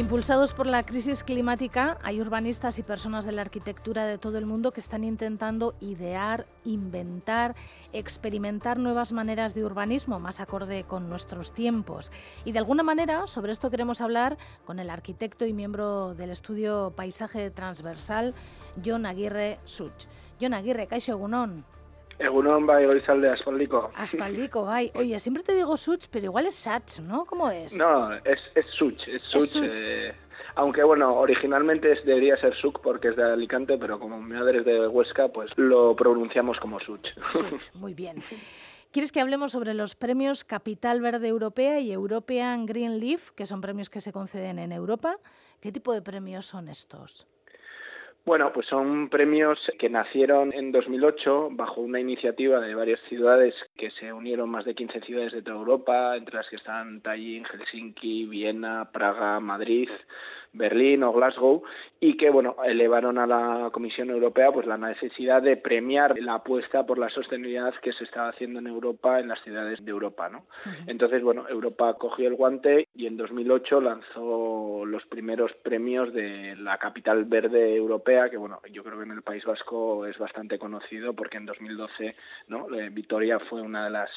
Impulsados por la crisis climática, hay urbanistas y personas de la arquitectura de todo el mundo que están intentando idear, inventar, experimentar nuevas maneras de urbanismo más acorde con nuestros tiempos. Y de alguna manera, sobre esto queremos hablar con el arquitecto y miembro del estudio Paisaje Transversal, John Aguirre Such. John Aguirre, Caixo Egunon. Egunon bai de aspaldiko. Aspaldiko, bai. Oye, siempre te digo Such, pero igual es Sach, ¿no? ¿Cómo es? No, es, es Such, es Such. Eh, aunque bueno, originalmente debería ser Suc porque es de Alicante, pero como mi madre es de Huesca, pues lo pronunciamos como Such. Such, muy bien. ¿Quieres que hablemos sobre los premios Capital Verde Europea y European Green Leaf, que son premios que se conceden en Europa? ¿Qué tipo de premios son estos? Bueno, pues son premios que nacieron en 2008 bajo una iniciativa de varias ciudades que se unieron más de 15 ciudades de toda Europa, entre las que están Tallinn, Helsinki, Viena, Praga, Madrid, Berlín o Glasgow y que bueno elevaron a la Comisión Europea pues la necesidad de premiar la apuesta por la sostenibilidad que se estaba haciendo en Europa en las ciudades de Europa no entonces bueno Europa cogió el guante y en 2008 lanzó los primeros premios de la capital verde europea que bueno yo creo que en el País Vasco es bastante conocido porque en 2012 no eh, Vitoria fue una de las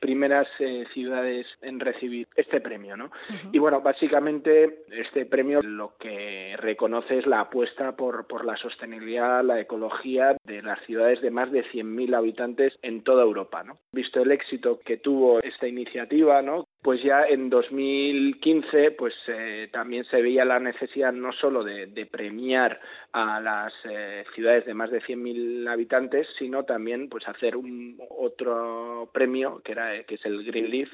primeras eh, ciudades en recibir este premio no y bueno básicamente este premio lo que reconoce es la apuesta por, por la sostenibilidad, la ecología de las ciudades de más de 100.000 habitantes en toda Europa. ¿no? Visto el éxito que tuvo esta iniciativa, ¿no? Pues ya en 2015 pues eh, también se veía la necesidad no solo de, premiar a las eh, ciudades de más de 100.000 habitantes, sino también pues hacer un otro premio que era que es el Green Leaf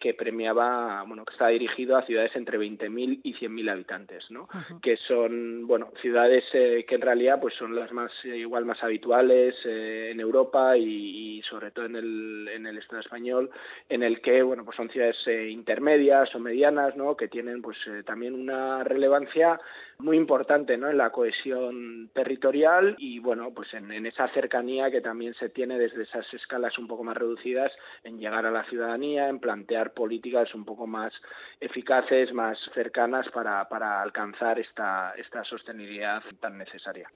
que premiaba, bueno, que está dirigido a ciudades entre 20.000 y 100.000 habitantes, ¿no? Que son, bueno, ciudades eh, que en realidad pues son las más igual más habituales en Europa y, y, sobre todo en el en el Estado español en el que, bueno, pues son ciudades intermedias o medianas, ¿no? que tienen pues eh, también una relevancia muy importante ¿no? en la cohesión territorial y bueno pues en, esa cercanía que también se tiene desde esas escalas un poco más reducidas en llegar a la ciudadanía, en plantear políticas un poco más eficaces, más cercanas para, para alcanzar esta, esta sostenibilidad tan necesaria.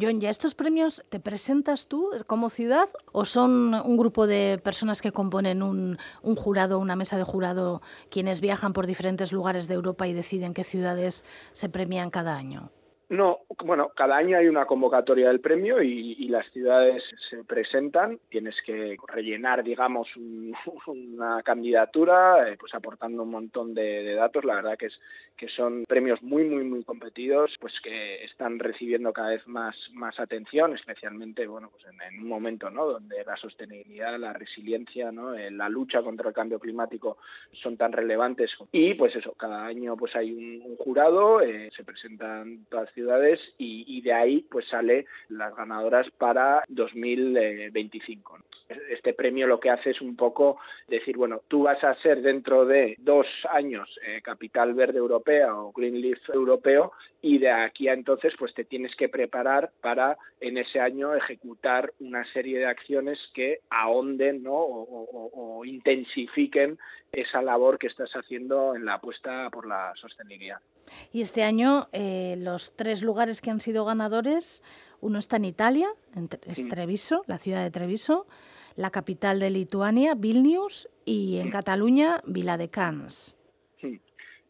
John, ¿ya estos premios te presentas tú como ciudad o son un grupo de personas que componen un, un jurado, una mesa de jurado, quienes viajan por diferentes lugares de Europa y deciden qué ciudades se premian cada año? No, bueno, cada año hay una convocatoria del premio y, las ciudades se presentan. Tienes que rellenar, digamos, una candidatura, eh, pues aportando un montón de, datos. La verdad que es que son premios muy, muy, muy competidos, pues que están recibiendo cada vez más, más atención, especialmente, bueno, pues en, un momento, ¿no? Donde la sostenibilidad, la resiliencia, ¿no? Eh, la lucha contra el cambio climático son tan relevantes. Y, pues eso, cada año, pues hay un, jurado, eh, se presentan todas ciudades y, de ahí pues sale las ganadoras para 2025. Este premio lo que hace es un poco decir, bueno, tú vas a ser dentro de dos años eh, capital verde europea o Green Leaf europeo y de aquí a entonces pues te tienes que preparar para en ese año ejecutar una serie de acciones que ahonden ¿no? o intensifiquen esa labor que estás haciendo en la apuesta por la sostenibilidad. Y este año eh, los tres lugares que han sido ganadores, uno está en Italia, en Treviso, la ciudad de Treviso, la capital de Lituania, Vilnius, y en Cataluña, Viladecans.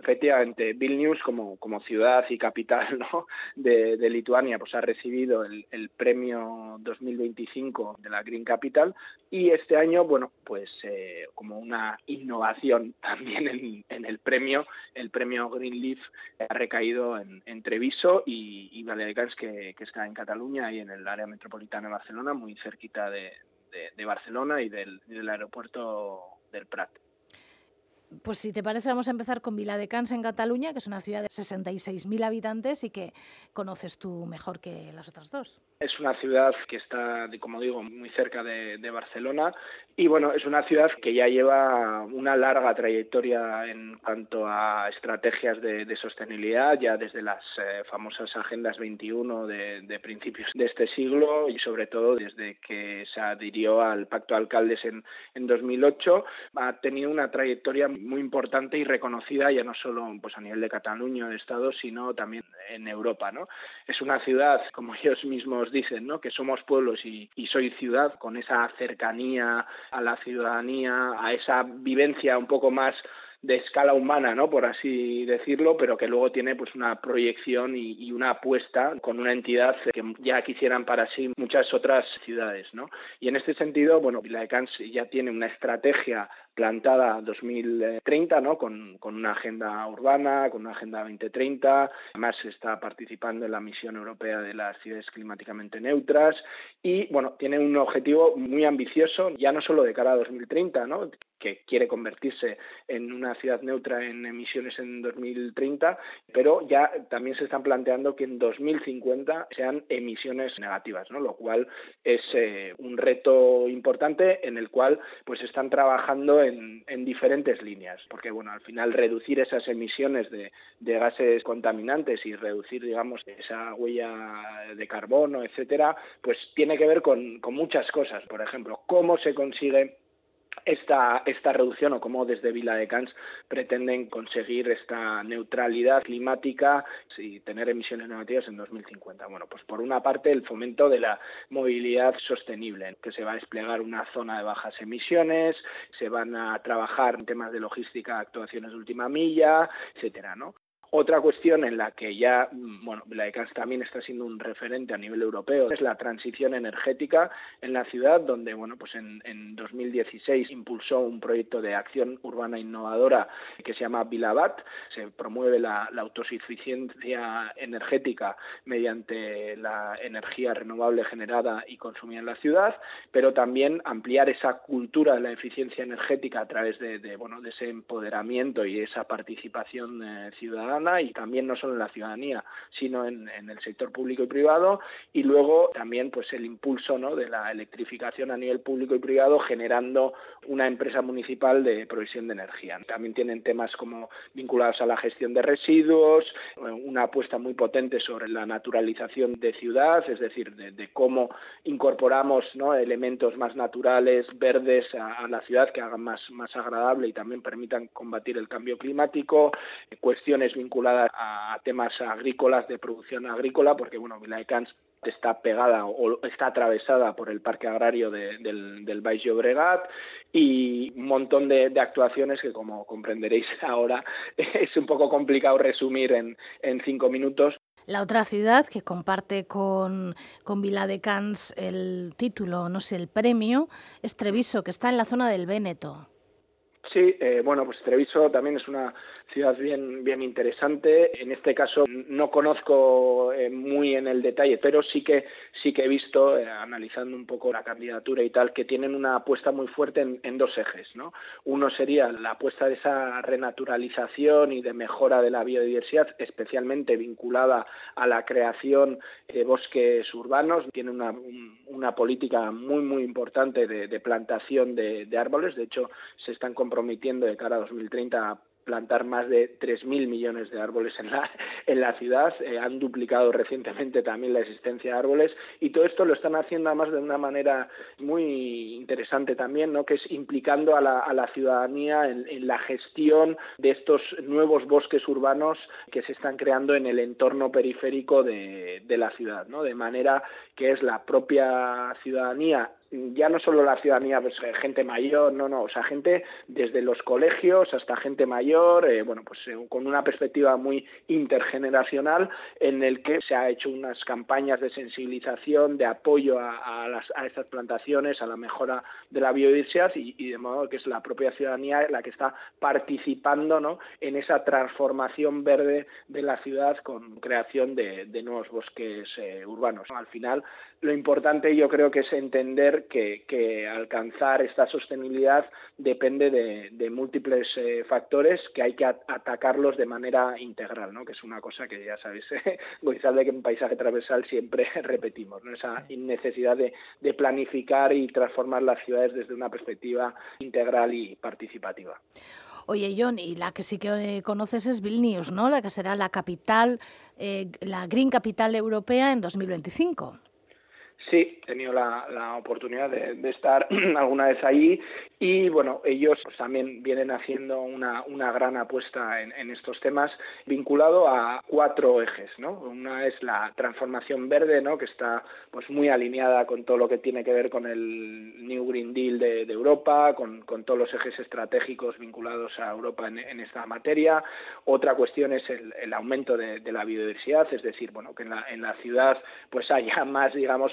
Efectivamente, Vilnius como, como ciudad y capital ¿no? de, Lituania pues ha recibido el, premio 2025 de la Green Capital y este año, bueno, pues eh, como una innovación también en, el premio, el premio Green Leaf ha recaído en, Treviso y, y que, está en Cataluña y en el área metropolitana de Barcelona, muy cerquita de, Barcelona y del aeropuerto del Prat. Pues si te parece, vamos a empezar con Viladecans en Cataluña, que es una ciudad de 66.000 habitantes y que conoces tú mejor que las otras dos. Es una ciudad que está, como digo, muy cerca de, Barcelona y bueno, es una ciudad que ya lleva una larga trayectoria en cuanto a estrategias de, sostenibilidad, ya desde las eh, famosas Agendas 21 de, principios de este siglo y sobre todo desde que se adhirió al Pacto de Alcaldes en, en 2008, ha tenido una trayectoria muy importante y reconocida ya no solo pues a nivel de Cataluña, de Estado, sino también en Europa, ¿no? Es una ciudad, como ellos mismos dicen, ¿no? Que somos pueblos y, soy ciudad, con esa cercanía a la ciudadanía, a esa vivencia un poco más de escala humana, ¿no? Por así decirlo, pero que luego tiene pues una proyección y, una apuesta con una entidad que ya quisieran para sí muchas otras ciudades, ¿no? Y en este sentido, bueno, Vila de Cans ya tiene una estrategia plantada 2030, ¿no? Con, con, una agenda urbana, con una agenda 2030. Además, está participando en la misión europea de las ciudades climáticamente neutras y, bueno, tiene un objetivo muy ambicioso, ya no solo de cara a 2030, ¿no? que quiere convertirse en una ciudad neutra en emisiones en 2030, pero ya también se están planteando que en 2050 sean emisiones negativas, ¿no? lo cual es eh, un reto importante en el cual pues están trabajando en, en, diferentes líneas, porque bueno, al final reducir esas emisiones de, de gases contaminantes y reducir, digamos, esa huella de carbono, etcétera, pues tiene que ver con, con muchas cosas. Por ejemplo, cómo se consigue esta, esta reducción o cómo desde Vila de Cans pretenden conseguir esta neutralidad climática y tener emisiones negativas en 2050. Bueno, pues por una parte el fomento de la movilidad sostenible, que se va a desplegar una zona de bajas emisiones, se van a trabajar en temas de logística, actuaciones de última milla, etcétera, ¿no? Otra cuestión en la que ya, mm, bueno, la ECAS también está siendo un referente a nivel europeo es la transición energética en la ciudad, donde, bueno, pues en, en 2016 impulsó un proyecto de acción urbana innovadora que se llama Vilabat. Se promueve la, autosuficiencia energética mediante la energía renovable generada y consumida en la ciudad, pero también ampliar esa cultura de la eficiencia energética a través de, de bueno, de ese empoderamiento y esa participación eh, ciudadana y también no solo en la ciudadanía, sino en, el sector público y privado y luego también pues el impulso ¿no? de la electrificación a nivel público y privado generando una empresa municipal de provisión de energía. También tienen temas como vinculados a la gestión de residuos, una apuesta muy potente sobre la naturalización de ciudad, es decir, de, cómo incorporamos ¿no? elementos más naturales, verdes a, la ciudad que hagan más, más agradable y también permitan combatir el cambio climático, cuestiones vinculadas vinculada a temas agrícolas, de producción agrícola, porque bueno, Viladecans está pegada o está atravesada por el parque agrario del, del Baix Llobregat y un montón de, actuaciones que como comprenderéis ahora es un poco complicado resumir en, en cinco minutos. La otra ciudad que comparte con, con Viladecans el título, no sé, el premio, es Treviso, que está en la zona del Véneto. Sí, eh, bueno, pues Treviso también es una ciudad bien, bien interesante. En este caso no conozco eh, muy en el detalle, pero sí que sí que he visto, eh, analizando un poco la candidatura y tal, que tienen una apuesta muy fuerte en, dos ejes, ¿no? Uno sería la apuesta de esa renaturalización y de mejora de la biodiversidad, especialmente vinculada a la creación de bosques urbanos. Tiene una, una política muy muy importante de, plantación de, de árboles. De hecho, se están comprometiendo de cara a 2030 plantar más de 3.000 millones de árboles en la, en la ciudad, eh, han duplicado recientemente también la existencia de árboles y todo esto lo están haciendo además de una manera muy interesante también, ¿no? que es implicando a la, a la ciudadanía en, en, la gestión de estos nuevos bosques urbanos que se están creando en el entorno periférico de, de la ciudad, ¿no? de manera que es la propia ciudadanía ya no solo la ciudadanía, pues eh, gente mayor, no, no, o sea, gente desde los colegios hasta gente mayor, eh, bueno, pues eh, con una perspectiva muy intergeneracional en el que se ha hecho unas campañas de sensibilización, de apoyo a, las, a estas plantaciones, a la mejora de la biodiversidad y, de modo que es la propia ciudadanía la que está participando ¿no? en esa transformación verde de la ciudad con creación de, nuevos bosques urbanos. Al final, lo importante yo creo que es entender que, alcanzar esta sostenibilidad depende de, múltiples eh, factores que hay que atacarlos de manera integral, ¿no? que es una cosa que ya sabéis, Goizalde, que en paisaje transversal siempre repetimos, ¿no? esa necesidad de, planificar y transformar las ciudades desde una perspectiva integral y participativa. Oye, John, y la que sí que eh, conoces es Vilnius, ¿no? La que será la capital, eh, la Green Capital Europea en 2025. Sí, he tenido la, oportunidad de, estar alguna vez allí y bueno, ellos también vienen haciendo una, una gran apuesta en, estos temas vinculado a cuatro ejes, ¿no? Una es la transformación verde, ¿no? Que está pues muy alineada con todo lo que tiene que ver con el New Green Deal de, Europa, con, todos los ejes estratégicos vinculados a Europa en, esta materia. Otra cuestión es el, aumento de, la biodiversidad, es decir, bueno, que en la, en la ciudad pues haya más, digamos,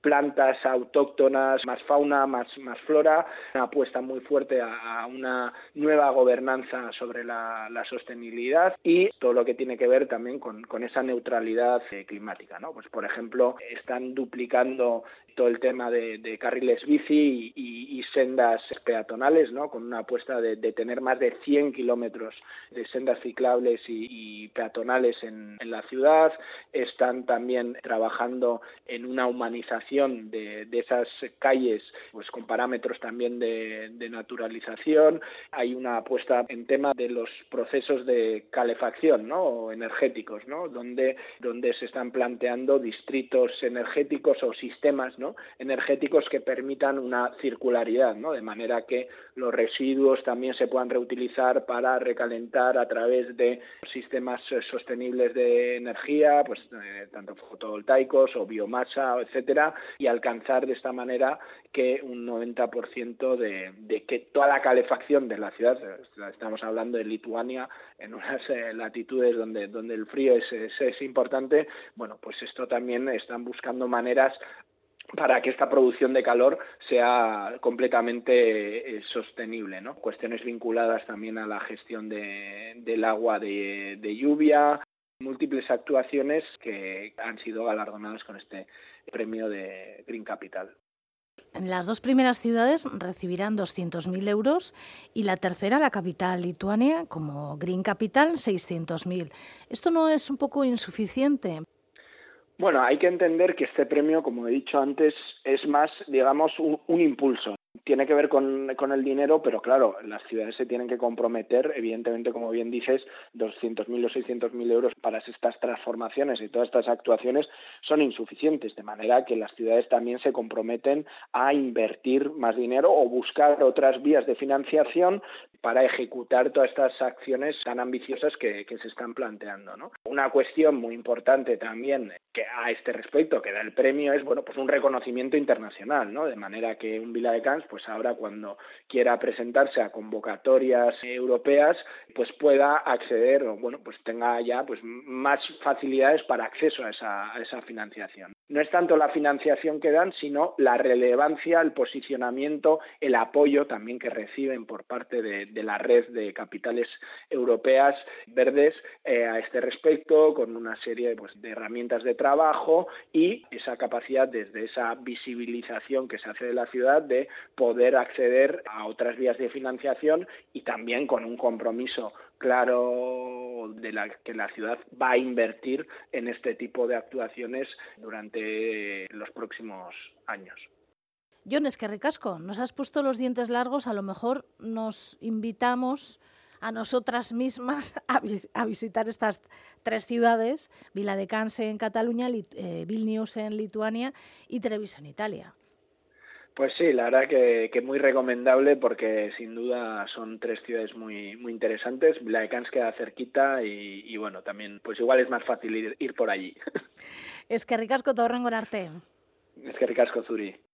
plantas autóctonas, más fauna, más, más flora, una apuesta muy fuerte a, una nueva gobernanza sobre la, sostenibilidad y todo lo que tiene que ver también con, esa neutralidad eh, climática. ¿no? Pues, por ejemplo, están duplicando todo el tema de, carriles bici y, sendas peatonales, ¿no? con una apuesta de, tener más de 100 kilómetros de sendas ciclables y, peatonales en, en la ciudad. Están también trabajando en una humanización de, esas calles pues con parámetros también de, naturalización. Hay una apuesta en tema de los procesos de calefacción ¿no? energéticos, ¿no? donde, donde se están planteando distritos energéticos o sistemas ¿no? energéticos que permitan una circularidad, ¿no? de manera que los residuos también se puedan reutilizar para recalentar a través de sistemas sostenibles de energía, pues eh, tanto fotovoltaicos o biomasa, etcétera, y alcanzar de esta manera que un 90% de, de que toda la calefacción de la ciudad, estamos hablando de Lituania, en unas eh, latitudes donde, donde el frío es, es, importante, bueno, pues esto también están buscando maneras para que esta producción de calor sea completamente eh, sostenible. ¿no? Cuestiones vinculadas también a la gestión de, del agua de, de, lluvia, múltiples actuaciones que han sido galardonadas con este premio de Green Capital. Las dos primeras ciudades recibirán 200.000 euros y la tercera, la capital Lituania, como Green Capital, 600.000. ¿Esto no es un poco insuficiente? Bueno, hay que entender que este premio, como he dicho antes, es más, digamos, un impulso tiene que ver con, con, el dinero, pero claro, las ciudades se tienen que comprometer, evidentemente, como bien dices, 200.000 o 600.000 euros para estas transformaciones y todas estas actuaciones son insuficientes, de manera que las ciudades también se comprometen a invertir más dinero o buscar otras vías de financiación para ejecutar todas estas acciones tan ambiciosas que, se están planteando. ¿no? Una cuestión muy importante también que a este respecto que da el premio es bueno pues un reconocimiento internacional, ¿no? de manera que un Vila de Cans pues ahora cuando quiera presentarse a convocatorias europeas pues pueda acceder o bueno pues tenga ya pues más facilidades para acceso a esa, a esa financiación no es tanto la financiación que dan, sino la relevancia, el posicionamiento, el apoyo también que reciben por parte de, la red de capitales europeas verdes eh, a este respecto, con una serie pues, de herramientas de trabajo y esa capacidad desde esa visibilización que se hace de la ciudad de poder acceder a otras vías de financiación y también con un compromiso claro de la que la ciudad va a invertir en este tipo de actuaciones durante los próximos años. John, es que ricasco, nos has puesto los dientes largos, a lo mejor nos invitamos a nosotras mismas a, visitar estas tres ciudades, Viladecans en Cataluña, eh, Vilnius en Lituania y Treviso en Italia. Pues sí, la verdad que, que, muy recomendable porque sin duda son tres ciudades muy muy interesantes. La de queda cerquita y, bueno, también pues igual es más fácil ir, ir por allí. Es que ricasco todo arte. Es que ricasco Zuri.